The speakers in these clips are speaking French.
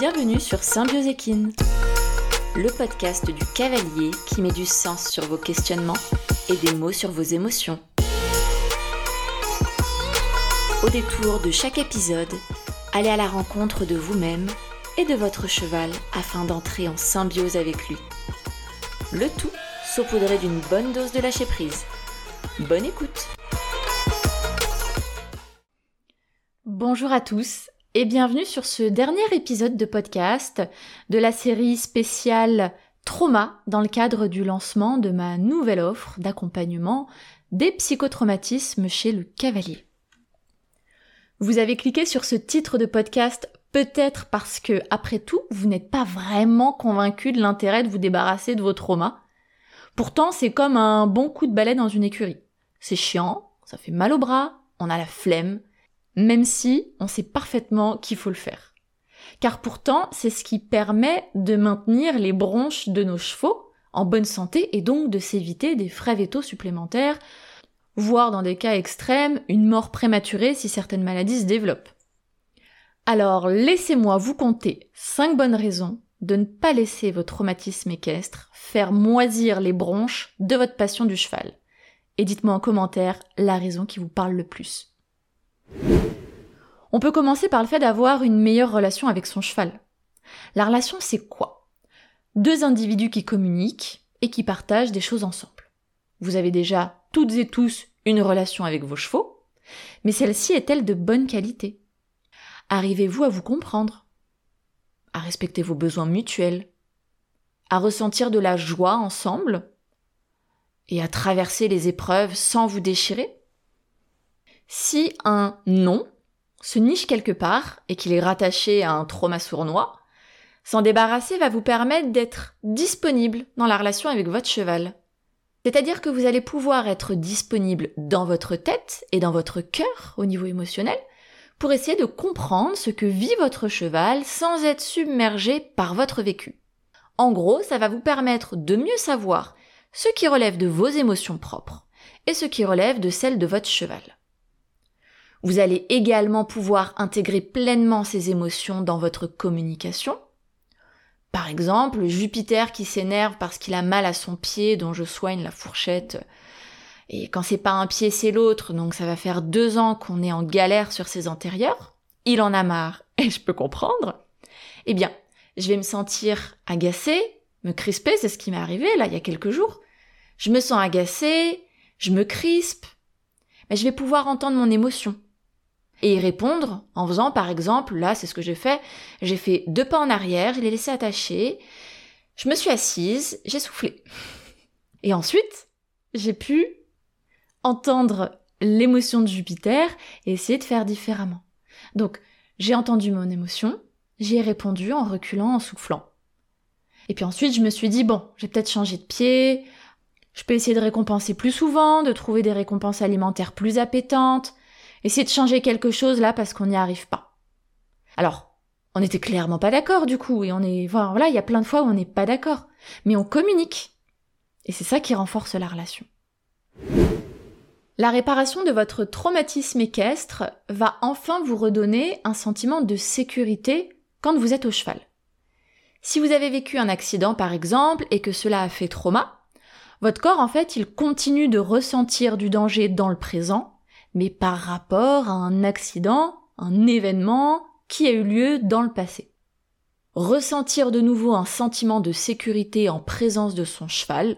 Bienvenue sur Symbiose Équine, le podcast du cavalier qui met du sens sur vos questionnements et des mots sur vos émotions. Au détour de chaque épisode, allez à la rencontre de vous-même et de votre cheval afin d'entrer en symbiose avec lui. Le tout saupoudré d'une bonne dose de lâcher prise. Bonne écoute Bonjour à tous et bienvenue sur ce dernier épisode de podcast de la série spéciale Trauma dans le cadre du lancement de ma nouvelle offre d'accompagnement des psychotraumatismes chez le cavalier. Vous avez cliqué sur ce titre de podcast peut-être parce que, après tout, vous n'êtes pas vraiment convaincu de l'intérêt de vous débarrasser de vos traumas. Pourtant, c'est comme un bon coup de balai dans une écurie. C'est chiant, ça fait mal au bras, on a la flemme, même si on sait parfaitement qu'il faut le faire. Car pourtant, c'est ce qui permet de maintenir les bronches de nos chevaux en bonne santé et donc de s'éviter des frais vétos supplémentaires, voire dans des cas extrêmes, une mort prématurée si certaines maladies se développent. Alors laissez-moi vous compter 5 bonnes raisons de ne pas laisser votre traumatisme équestre faire moisir les bronches de votre passion du cheval. Et dites-moi en commentaire la raison qui vous parle le plus. On peut commencer par le fait d'avoir une meilleure relation avec son cheval. La relation, c'est quoi? Deux individus qui communiquent et qui partagent des choses ensemble. Vous avez déjà toutes et tous une relation avec vos chevaux, mais celle-ci est-elle de bonne qualité? Arrivez-vous à vous comprendre À respecter vos besoins mutuels À ressentir de la joie ensemble Et à traverser les épreuves sans vous déchirer? Si un non se niche quelque part et qu'il est rattaché à un trauma sournois, s'en débarrasser va vous permettre d'être disponible dans la relation avec votre cheval. C'est-à-dire que vous allez pouvoir être disponible dans votre tête et dans votre cœur au niveau émotionnel pour essayer de comprendre ce que vit votre cheval sans être submergé par votre vécu. En gros, ça va vous permettre de mieux savoir ce qui relève de vos émotions propres et ce qui relève de celles de votre cheval. Vous allez également pouvoir intégrer pleinement ces émotions dans votre communication. Par exemple, Jupiter qui s'énerve parce qu'il a mal à son pied dont je soigne la fourchette. Et quand c'est pas un pied, c'est l'autre, donc ça va faire deux ans qu'on est en galère sur ses antérieurs. Il en a marre, et je peux comprendre. Eh bien, je vais me sentir agacée, me crisper, c'est ce qui m'est arrivé là il y a quelques jours. Je me sens agacée, je me crispe, mais je vais pouvoir entendre mon émotion et y répondre en faisant par exemple, là c'est ce que j'ai fait, j'ai fait deux pas en arrière, je l'ai laissé attacher, je me suis assise, j'ai soufflé. Et ensuite, j'ai pu entendre l'émotion de Jupiter et essayer de faire différemment. Donc, j'ai entendu mon émotion, j'y ai répondu en reculant, en soufflant. Et puis ensuite, je me suis dit, bon, j'ai peut-être changé de pied, je peux essayer de récompenser plus souvent, de trouver des récompenses alimentaires plus appétantes, Essayer de changer quelque chose là parce qu'on n'y arrive pas. Alors, on n'était clairement pas d'accord du coup, et on est, voilà, il y a plein de fois où on n'est pas d'accord. Mais on communique. Et c'est ça qui renforce la relation. La réparation de votre traumatisme équestre va enfin vous redonner un sentiment de sécurité quand vous êtes au cheval. Si vous avez vécu un accident par exemple et que cela a fait trauma, votre corps en fait il continue de ressentir du danger dans le présent mais par rapport à un accident, un événement qui a eu lieu dans le passé. Ressentir de nouveau un sentiment de sécurité en présence de son cheval,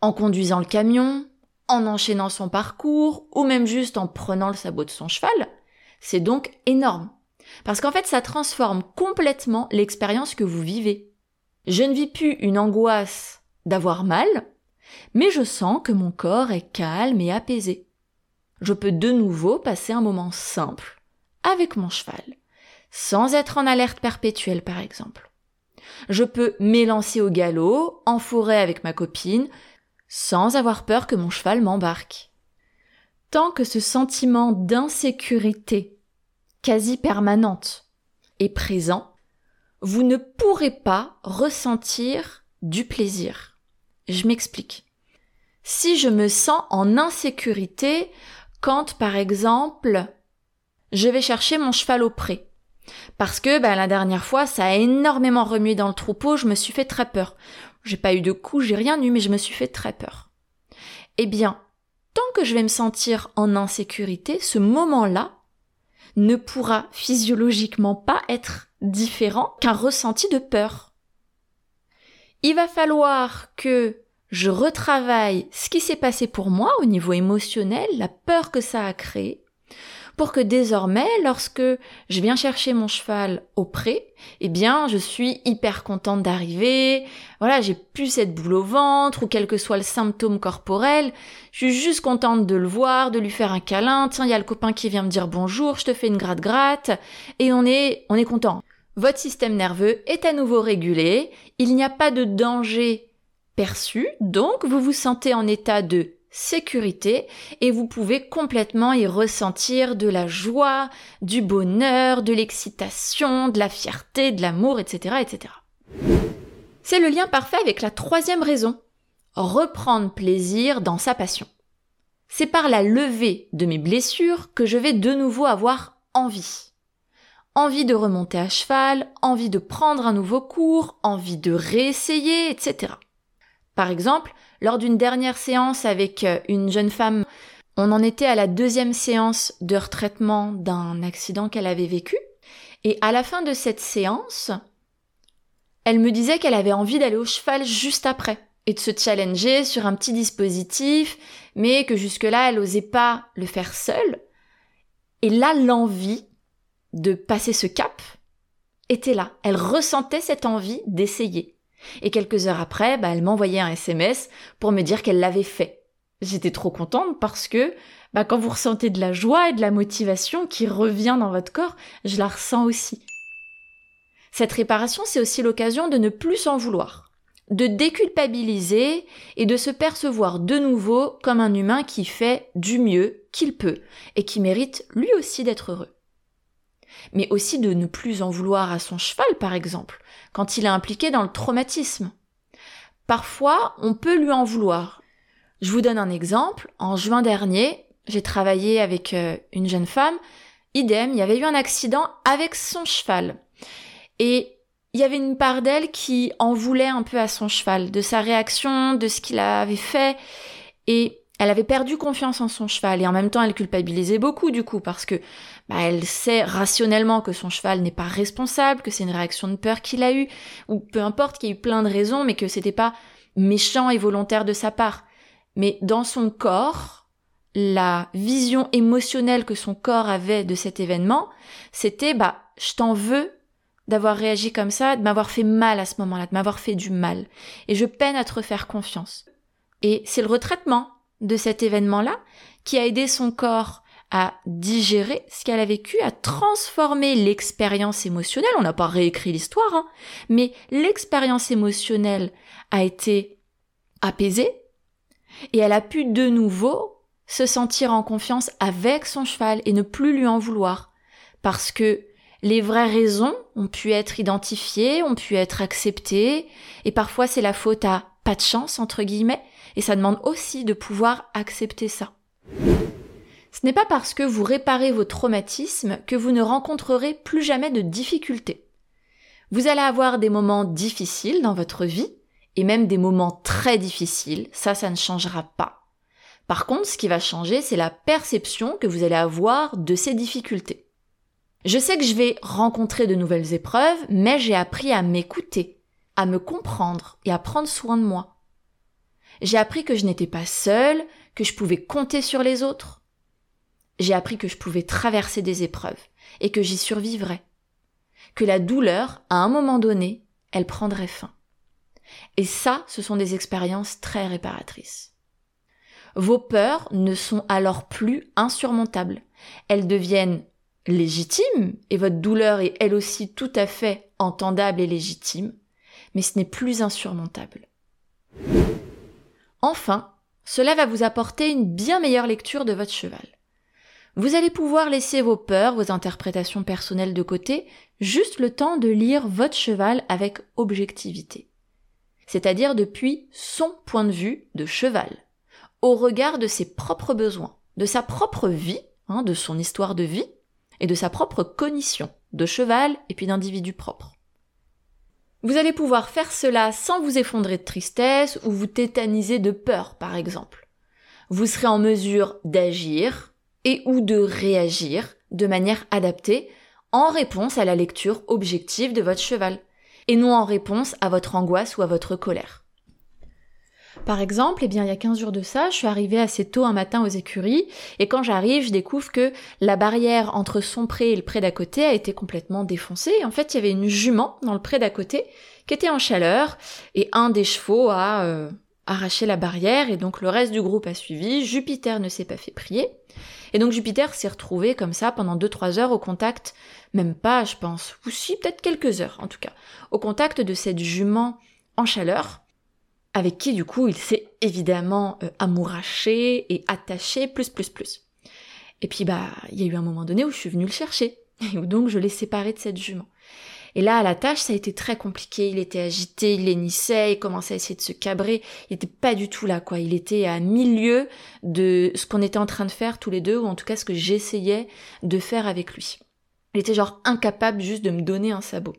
en conduisant le camion, en enchaînant son parcours, ou même juste en prenant le sabot de son cheval, c'est donc énorme. Parce qu'en fait, ça transforme complètement l'expérience que vous vivez. Je ne vis plus une angoisse d'avoir mal, mais je sens que mon corps est calme et apaisé je peux de nouveau passer un moment simple avec mon cheval, sans être en alerte perpétuelle par exemple. Je peux m'élancer au galop, en forêt avec ma copine, sans avoir peur que mon cheval m'embarque. Tant que ce sentiment d'insécurité quasi permanente est présent, vous ne pourrez pas ressentir du plaisir. Je m'explique. Si je me sens en insécurité quand, par exemple, je vais chercher mon cheval au pré. Parce que bah, la dernière fois, ça a énormément remué dans le troupeau, je me suis fait très peur. J'ai pas eu de coups, j'ai rien eu, mais je me suis fait très peur. Eh bien, tant que je vais me sentir en insécurité, ce moment-là ne pourra physiologiquement pas être différent qu'un ressenti de peur. Il va falloir que je retravaille ce qui s'est passé pour moi au niveau émotionnel, la peur que ça a créé, pour que désormais, lorsque je viens chercher mon cheval au pré, eh bien, je suis hyper contente d'arriver. Voilà, j'ai plus cette boule au ventre ou quel que soit le symptôme corporel. Je suis juste contente de le voir, de lui faire un câlin. Tiens, il y a le copain qui vient me dire bonjour, je te fais une gratte-gratte. Et on est, on est content. Votre système nerveux est à nouveau régulé. Il n'y a pas de danger perçu. Donc, vous vous sentez en état de sécurité et vous pouvez complètement y ressentir de la joie, du bonheur, de l'excitation, de la fierté, de l'amour, etc., etc. C'est le lien parfait avec la troisième raison. Reprendre plaisir dans sa passion. C'est par la levée de mes blessures que je vais de nouveau avoir envie. Envie de remonter à cheval, envie de prendre un nouveau cours, envie de réessayer, etc. Par exemple, lors d'une dernière séance avec euh, une jeune femme, on en était à la deuxième séance de retraitement d'un accident qu'elle avait vécu. Et à la fin de cette séance, elle me disait qu'elle avait envie d'aller au cheval juste après et de se challenger sur un petit dispositif, mais que jusque-là, elle n'osait pas le faire seule. Et là, l'envie de passer ce cap était là. Elle ressentait cette envie d'essayer. Et quelques heures après, bah, elle m'envoyait un SMS pour me dire qu'elle l'avait fait. J'étais trop contente parce que bah, quand vous ressentez de la joie et de la motivation qui revient dans votre corps, je la ressens aussi. Cette réparation, c'est aussi l'occasion de ne plus s'en vouloir, de déculpabiliser et de se percevoir de nouveau comme un humain qui fait du mieux qu'il peut et qui mérite lui aussi d'être heureux mais aussi de ne plus en vouloir à son cheval, par exemple, quand il est impliqué dans le traumatisme. Parfois, on peut lui en vouloir. Je vous donne un exemple. En juin dernier, j'ai travaillé avec euh, une jeune femme. Idem, il y avait eu un accident avec son cheval. Et il y avait une part d'elle qui en voulait un peu à son cheval, de sa réaction, de ce qu'il avait fait. Et elle avait perdu confiance en son cheval et en même temps elle culpabilisait beaucoup du coup parce que bah, elle sait rationnellement que son cheval n'est pas responsable, que c'est une réaction de peur qu'il a eue, ou peu importe qu'il y ait eu plein de raisons, mais que c'était pas méchant et volontaire de sa part. Mais dans son corps, la vision émotionnelle que son corps avait de cet événement, c'était bah je t'en veux d'avoir réagi comme ça, de m'avoir fait mal à ce moment-là, de m'avoir fait du mal. Et je peine à te refaire confiance. Et c'est le retraitement de cet événement-là qui a aidé son corps à digérer ce qu'elle a vécu, à transformer l'expérience émotionnelle. On n'a pas réécrit l'histoire, hein, mais l'expérience émotionnelle a été apaisée et elle a pu de nouveau se sentir en confiance avec son cheval et ne plus lui en vouloir. Parce que les vraies raisons ont pu être identifiées, ont pu être acceptées, et parfois c'est la faute à pas de chance, entre guillemets, et ça demande aussi de pouvoir accepter ça. Ce n'est pas parce que vous réparez vos traumatismes que vous ne rencontrerez plus jamais de difficultés. Vous allez avoir des moments difficiles dans votre vie, et même des moments très difficiles, ça, ça ne changera pas. Par contre, ce qui va changer, c'est la perception que vous allez avoir de ces difficultés. Je sais que je vais rencontrer de nouvelles épreuves, mais j'ai appris à m'écouter, à me comprendre et à prendre soin de moi. J'ai appris que je n'étais pas seule, que je pouvais compter sur les autres. J'ai appris que je pouvais traverser des épreuves et que j'y survivrais. Que la douleur, à un moment donné, elle prendrait fin. Et ça, ce sont des expériences très réparatrices. Vos peurs ne sont alors plus insurmontables. Elles deviennent légitimes, et votre douleur est elle aussi tout à fait entendable et légitime, mais ce n'est plus insurmontable. Enfin, cela va vous apporter une bien meilleure lecture de votre cheval. Vous allez pouvoir laisser vos peurs, vos interprétations personnelles de côté, juste le temps de lire votre cheval avec objectivité. C'est-à-dire depuis son point de vue de cheval, au regard de ses propres besoins, de sa propre vie, hein, de son histoire de vie, et de sa propre cognition, de cheval et puis d'individu propre. Vous allez pouvoir faire cela sans vous effondrer de tristesse ou vous tétaniser de peur, par exemple. Vous serez en mesure d'agir et ou de réagir de manière adaptée en réponse à la lecture objective de votre cheval et non en réponse à votre angoisse ou à votre colère. Par exemple, eh bien, il y a 15 jours de ça, je suis arrivée assez tôt un matin aux écuries, et quand j'arrive, je découvre que la barrière entre son pré et le pré d'à côté a été complètement défoncée. En fait, il y avait une jument dans le pré d'à côté qui était en chaleur, et un des chevaux a euh, arraché la barrière, et donc le reste du groupe a suivi. Jupiter ne s'est pas fait prier. Et donc Jupiter s'est retrouvé comme ça pendant 2-3 heures au contact, même pas, je pense, ou si, peut-être quelques heures en tout cas, au contact de cette jument en chaleur, avec qui du coup il s'est évidemment euh, amouraché et attaché plus plus plus. Et puis bah il y a eu un moment donné où je suis venue le chercher et où donc je l'ai séparé de cette jument. Et là à la tâche ça a été très compliqué, il était agité, il hennissait, il commençait à essayer de se cabrer, il était pas du tout là quoi, il était à milieu de ce qu'on était en train de faire tous les deux ou en tout cas ce que j'essayais de faire avec lui. Il était genre incapable juste de me donner un sabot.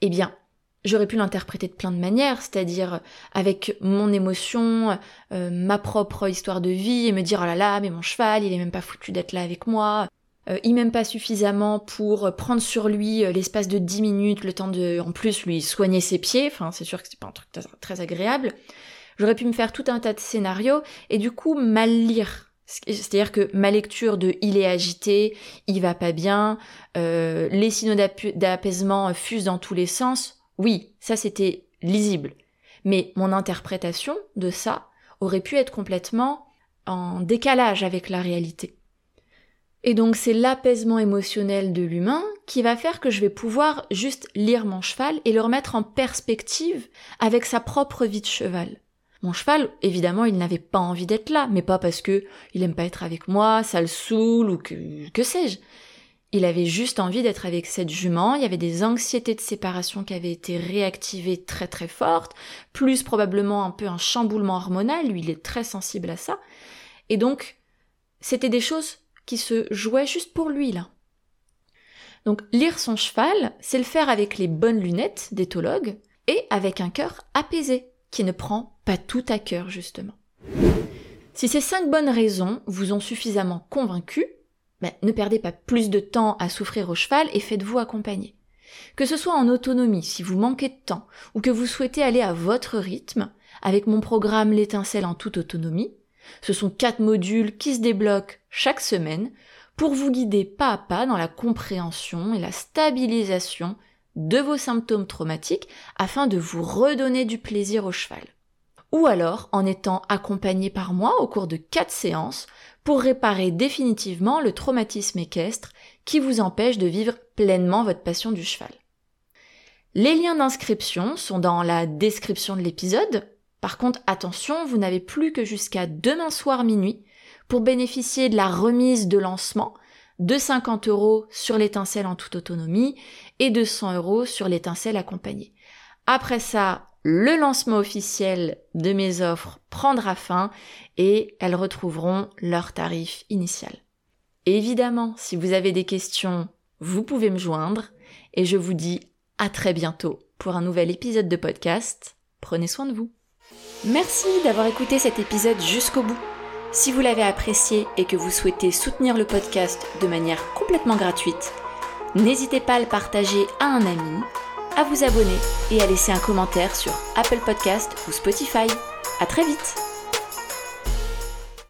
Eh bien, J'aurais pu l'interpréter de plein de manières, c'est-à-dire avec mon émotion, euh, ma propre histoire de vie, et me dire oh là là, mais mon cheval, il est même pas foutu d'être là avec moi, euh, il m'aime pas suffisamment pour prendre sur lui euh, l'espace de 10 minutes, le temps de, en plus, lui soigner ses pieds, enfin c'est sûr que c'est pas un truc très agréable. J'aurais pu me faire tout un tas de scénarios, et du coup mal lire. C'est-à-dire que ma lecture de il est agité, il va pas bien, les signaux d'apaisement fusent dans tous les sens, oui, ça c'était lisible. Mais mon interprétation de ça aurait pu être complètement en décalage avec la réalité. Et donc c'est l'apaisement émotionnel de l'humain qui va faire que je vais pouvoir juste lire mon cheval et le remettre en perspective avec sa propre vie de cheval. Mon cheval, évidemment, il n'avait pas envie d'être là, mais pas parce que il aime pas être avec moi, ça le saoule ou que, que sais-je. Il avait juste envie d'être avec cette jument, il y avait des anxiétés de séparation qui avaient été réactivées très très fortes, plus probablement un peu un chamboulement hormonal, lui il est très sensible à ça. Et donc, c'était des choses qui se jouaient juste pour lui là. Donc lire son cheval, c'est le faire avec les bonnes lunettes d'éthologue et avec un cœur apaisé, qui ne prend pas tout à cœur justement. Si ces cinq bonnes raisons vous ont suffisamment convaincu, ne perdez pas plus de temps à souffrir au cheval et faites-vous accompagner. Que ce soit en autonomie, si vous manquez de temps, ou que vous souhaitez aller à votre rythme, avec mon programme L'étincelle en toute autonomie, ce sont quatre modules qui se débloquent chaque semaine pour vous guider pas à pas dans la compréhension et la stabilisation de vos symptômes traumatiques afin de vous redonner du plaisir au cheval. Ou alors en étant accompagné par moi au cours de quatre séances pour réparer définitivement le traumatisme équestre qui vous empêche de vivre pleinement votre passion du cheval. Les liens d'inscription sont dans la description de l'épisode. Par contre, attention, vous n'avez plus que jusqu'à demain soir minuit pour bénéficier de la remise de lancement de 50 euros sur l'étincelle en toute autonomie et de 100 euros sur l'étincelle accompagnée. Après ça, le lancement officiel de mes offres prendra fin et elles retrouveront leur tarif initial. Évidemment, si vous avez des questions, vous pouvez me joindre et je vous dis à très bientôt pour un nouvel épisode de podcast. Prenez soin de vous. Merci d'avoir écouté cet épisode jusqu'au bout. Si vous l'avez apprécié et que vous souhaitez soutenir le podcast de manière complètement gratuite, n'hésitez pas à le partager à un ami à vous abonner et à laisser un commentaire sur Apple Podcast ou Spotify. À très vite